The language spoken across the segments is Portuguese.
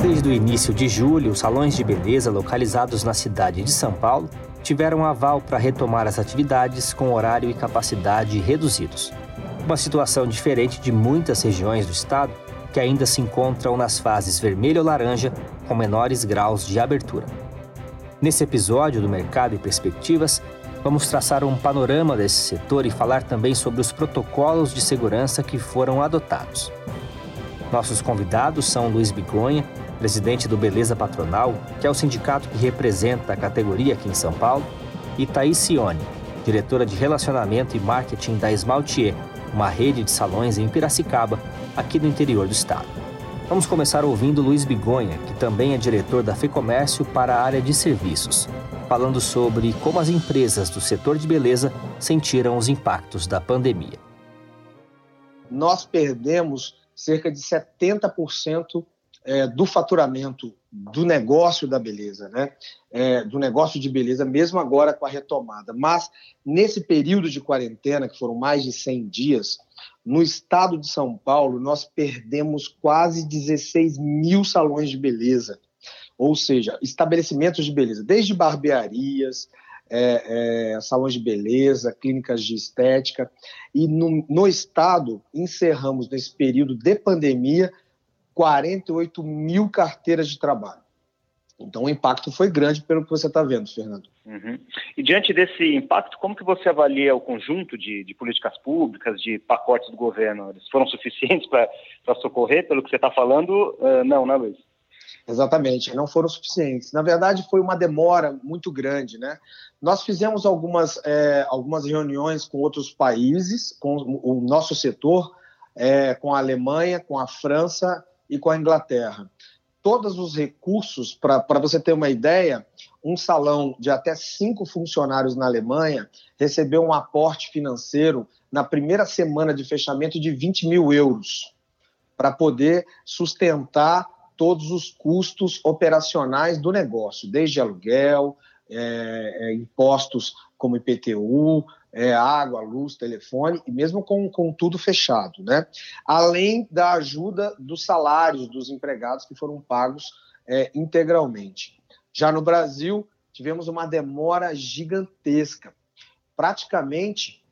Desde o início de julho, os salões de beleza localizados na cidade de São Paulo tiveram aval para retomar as atividades com horário e capacidade reduzidos. Uma situação diferente de muitas regiões do estado que ainda se encontram nas fases vermelho ou laranja, com menores graus de abertura. Nesse episódio do Mercado e Perspectivas, vamos traçar um panorama desse setor e falar também sobre os protocolos de segurança que foram adotados. Nossos convidados são Luiz Bigonha, presidente do Beleza Patronal, que é o sindicato que representa a categoria aqui em São Paulo, e Thaís Cione, diretora de Relacionamento e Marketing da Esmaltier, uma rede de salões em Piracicaba, aqui no interior do estado. Vamos começar ouvindo Luiz Bigonha, que também é diretor da FEComércio para a área de serviços, falando sobre como as empresas do setor de beleza sentiram os impactos da pandemia. Nós perdemos cerca de 70% é, do faturamento do negócio da beleza, né? É, do negócio de beleza, mesmo agora com a retomada. Mas nesse período de quarentena, que foram mais de 100 dias, no estado de São Paulo, nós perdemos quase 16 mil salões de beleza, ou seja, estabelecimentos de beleza, desde barbearias, é, é, salões de beleza, clínicas de estética. E no, no estado, encerramos nesse período de pandemia 48 mil carteiras de trabalho. Então, o impacto foi grande pelo que você está vendo, Fernando. Uhum. E diante desse impacto, como que você avalia o conjunto de, de políticas públicas, de pacotes do governo? Eles foram suficientes para socorrer, pelo que você está falando? Uh, não, né, Luiz? Exatamente, não foram suficientes. Na verdade, foi uma demora muito grande, né? Nós fizemos algumas, é, algumas reuniões com outros países, com o nosso setor, é, com a Alemanha, com a França e com a Inglaterra. Todos os recursos, para você ter uma ideia, um salão de até cinco funcionários na Alemanha recebeu um aporte financeiro na primeira semana de fechamento de 20 mil euros para poder sustentar todos os custos operacionais do negócio, desde aluguel, é, é, impostos como IPTU, é, água, luz, telefone, e mesmo com, com tudo fechado, né? Além da ajuda dos salários dos empregados que foram pagos é, integralmente. Já no Brasil, tivemos uma demora gigantesca. Praticamente,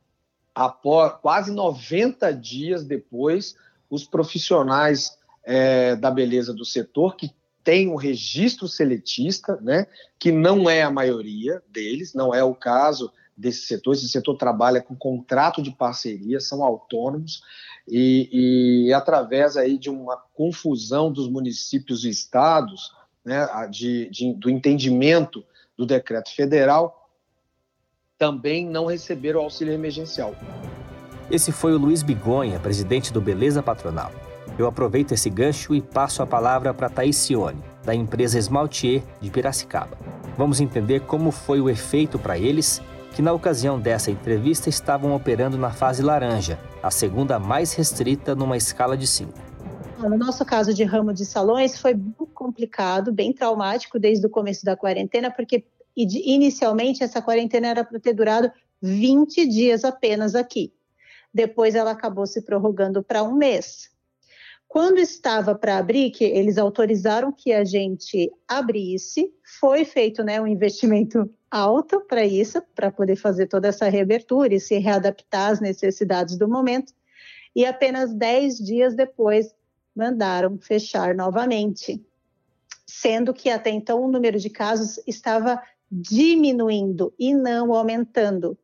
após, quase 90 dias depois, os profissionais é, da beleza do setor, que tem um registro seletista, né, que não é a maioria deles, não é o caso desse setor. Esse setor trabalha com contrato de parceria, são autônomos e, e através aí de uma confusão dos municípios e estados, né, de, de, do entendimento do decreto federal, também não receberam o auxílio emergencial. Esse foi o Luiz Bigonha, presidente do Beleza Patronal. Eu aproveito esse gancho e passo a palavra para Thaís Cione, da empresa Esmaltier de Piracicaba. Vamos entender como foi o efeito para eles que na ocasião dessa entrevista estavam operando na fase laranja, a segunda mais restrita numa escala de 5. No nosso caso de ramo de salões, foi bem complicado, bem traumático desde o começo da quarentena, porque inicialmente essa quarentena era para ter durado 20 dias apenas aqui. Depois ela acabou se prorrogando para um mês. Quando estava para abrir, que eles autorizaram que a gente abrisse, foi feito né, um investimento alto para isso, para poder fazer toda essa reabertura e se readaptar às necessidades do momento. E apenas 10 dias depois mandaram fechar novamente, sendo que até então o número de casos estava diminuindo e não aumentando.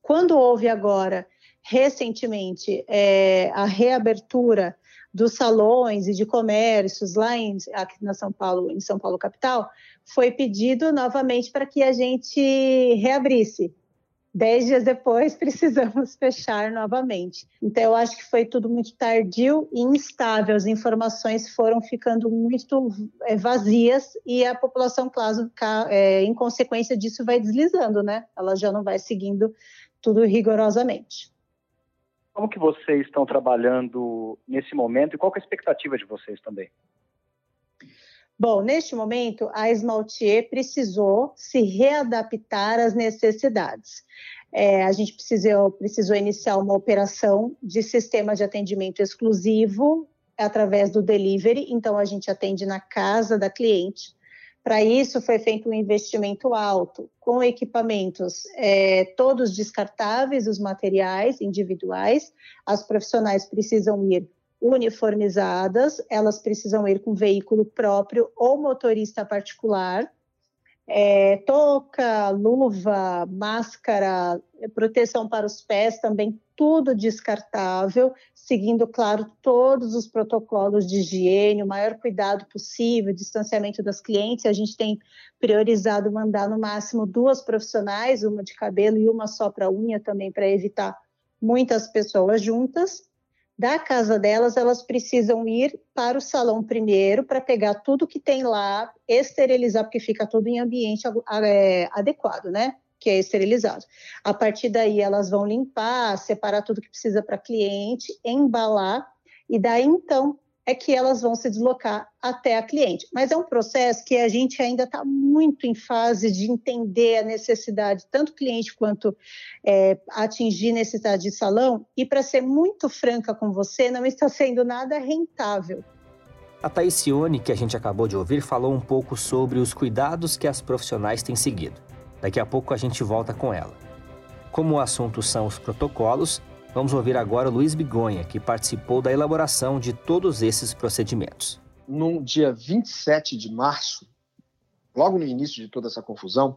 Quando houve agora, recentemente, é, a reabertura dos salões e de comércios lá em, aqui na São Paulo, em São Paulo capital, foi pedido novamente para que a gente reabrisse. Dez dias depois, precisamos fechar novamente. Então, eu acho que foi tudo muito tardio e instável. As informações foram ficando muito é, vazias e a população, claro, é, em consequência disso, vai deslizando, né? Ela já não vai seguindo tudo rigorosamente. Como que vocês estão trabalhando nesse momento e qual é a expectativa de vocês também? Bom, neste momento, a Esmaltier precisou se readaptar às necessidades. É, a gente precisou, precisou iniciar uma operação de sistema de atendimento exclusivo através do delivery, então a gente atende na casa da cliente. Para isso, foi feito um investimento alto, com equipamentos é, todos descartáveis, os materiais individuais. As profissionais precisam ir uniformizadas, elas precisam ir com veículo próprio ou motorista particular. É, touca, luva, máscara, proteção para os pés também tudo descartável, seguindo, claro, todos os protocolos de higiene, o maior cuidado possível, distanciamento das clientes. A gente tem priorizado mandar no máximo duas profissionais, uma de cabelo e uma só para unha também, para evitar muitas pessoas juntas. Da casa delas, elas precisam ir para o salão primeiro para pegar tudo que tem lá, esterilizar, porque fica tudo em ambiente é, adequado, né? Que é esterilizado. A partir daí, elas vão limpar, separar tudo que precisa para cliente, embalar, e daí então é que elas vão se deslocar até a cliente. Mas é um processo que a gente ainda está muito em fase de entender a necessidade, tanto cliente quanto é, atingir necessidade de salão. E para ser muito franca com você, não está sendo nada rentável. A Taicione, que a gente acabou de ouvir, falou um pouco sobre os cuidados que as profissionais têm seguido. Daqui a pouco a gente volta com ela. Como o assunto são os protocolos, vamos ouvir agora o Luiz Bigonha, que participou da elaboração de todos esses procedimentos. No dia 27 de março, logo no início de toda essa confusão,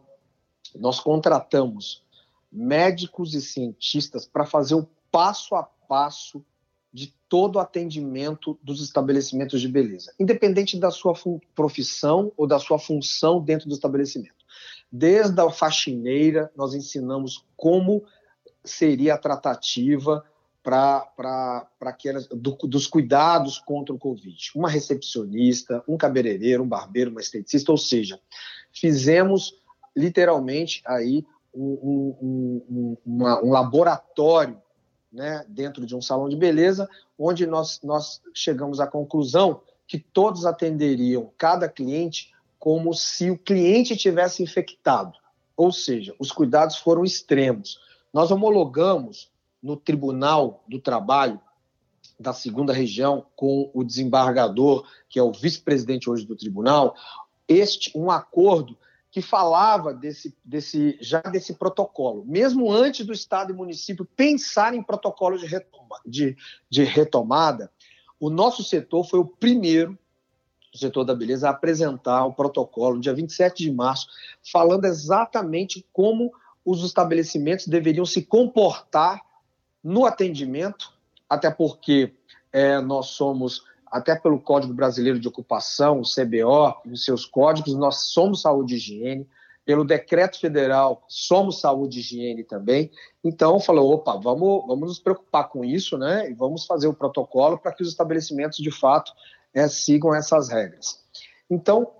nós contratamos médicos e cientistas para fazer o passo a passo de todo o atendimento dos estabelecimentos de beleza, independente da sua profissão ou da sua função dentro do estabelecimento. Desde a faxineira, nós ensinamos como seria a tratativa para aquelas do, dos cuidados contra o Covid. Uma recepcionista, um cabeleireiro, um barbeiro, uma esteticista, ou seja, fizemos literalmente aí um, um, um, uma, um laboratório né, dentro de um salão de beleza, onde nós, nós chegamos à conclusão que todos atenderiam cada cliente como se o cliente tivesse infectado. Ou seja, os cuidados foram extremos. Nós homologamos no Tribunal do Trabalho da segunda região com o desembargador, que é o vice-presidente hoje do tribunal, este um acordo que falava desse, desse já desse protocolo, mesmo antes do Estado e município pensar em protocolos de, retoma, de, de retomada, o nosso setor foi o primeiro do setor da beleza a apresentar o protocolo no dia 27 de março, falando exatamente como os estabelecimentos deveriam se comportar no atendimento, até porque é, nós somos, até pelo Código Brasileiro de Ocupação, o CBO, nos seus códigos, nós somos saúde e higiene, pelo decreto federal, somos saúde e higiene também. Então, falou, opa, vamos, vamos nos preocupar com isso, né? E vamos fazer o protocolo para que os estabelecimentos, de fato, é, sigam essas regras. Então,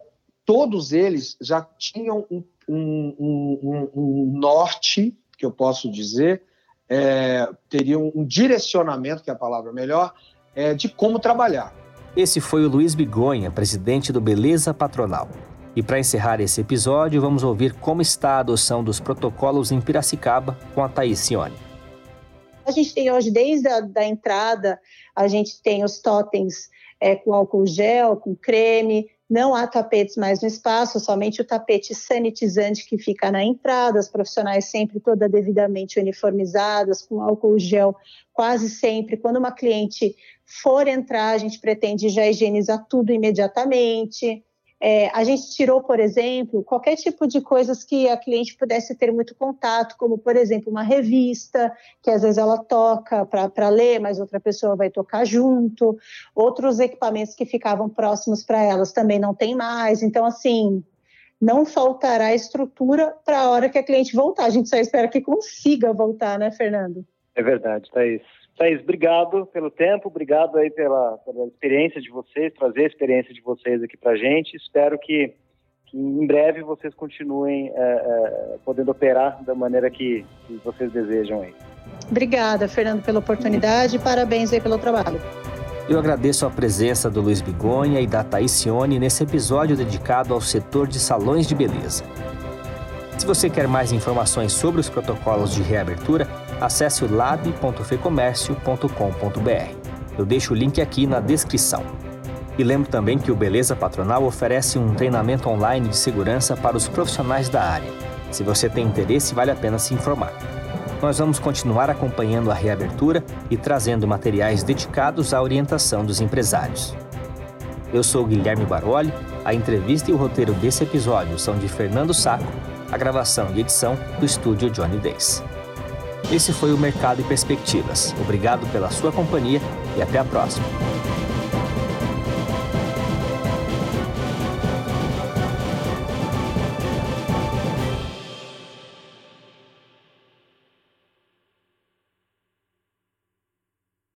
todos eles já tinham um, um, um, um norte, que eu posso dizer, é, teriam um direcionamento, que é a palavra melhor, é, de como trabalhar. Esse foi o Luiz Bigonha, presidente do Beleza Patronal. E para encerrar esse episódio, vamos ouvir como está a adoção dos protocolos em Piracicaba com a Thaís Cione. A gente tem hoje, desde a da entrada, a gente tem os totens é, com álcool gel, com creme. Não há tapetes mais no espaço, somente o tapete sanitizante que fica na entrada, as profissionais sempre todas devidamente uniformizadas, com álcool gel quase sempre. Quando uma cliente for entrar, a gente pretende já higienizar tudo imediatamente. É, a gente tirou, por exemplo, qualquer tipo de coisas que a cliente pudesse ter muito contato, como, por exemplo, uma revista, que às vezes ela toca para ler, mas outra pessoa vai tocar junto. Outros equipamentos que ficavam próximos para elas também não tem mais. Então, assim, não faltará estrutura para a hora que a cliente voltar. A gente só espera que consiga voltar, né, Fernando? É verdade, Thaís. Thaís, obrigado pelo tempo, obrigado aí pela, pela experiência de vocês, trazer a experiência de vocês aqui para a gente. Espero que, que, em breve vocês continuem é, é, podendo operar da maneira que, que, vocês desejam aí. Obrigada, Fernando, pela oportunidade e parabéns aí pelo trabalho. Eu agradeço a presença do Luiz Bigonha e da Thaís Cione nesse episódio dedicado ao setor de salões de beleza. Se você quer mais informações sobre os protocolos de reabertura, acesse o lab.fecomércio.com.br. Eu deixo o link aqui na descrição. E lembro também que o Beleza Patronal oferece um treinamento online de segurança para os profissionais da área. Se você tem interesse, vale a pena se informar. Nós vamos continuar acompanhando a reabertura e trazendo materiais dedicados à orientação dos empresários. Eu sou Guilherme Baroli, a entrevista e o roteiro desse episódio são de Fernando Saco, a gravação e edição do estúdio Johnny Days. Esse foi o Mercado e Perspectivas. Obrigado pela sua companhia e até a próxima.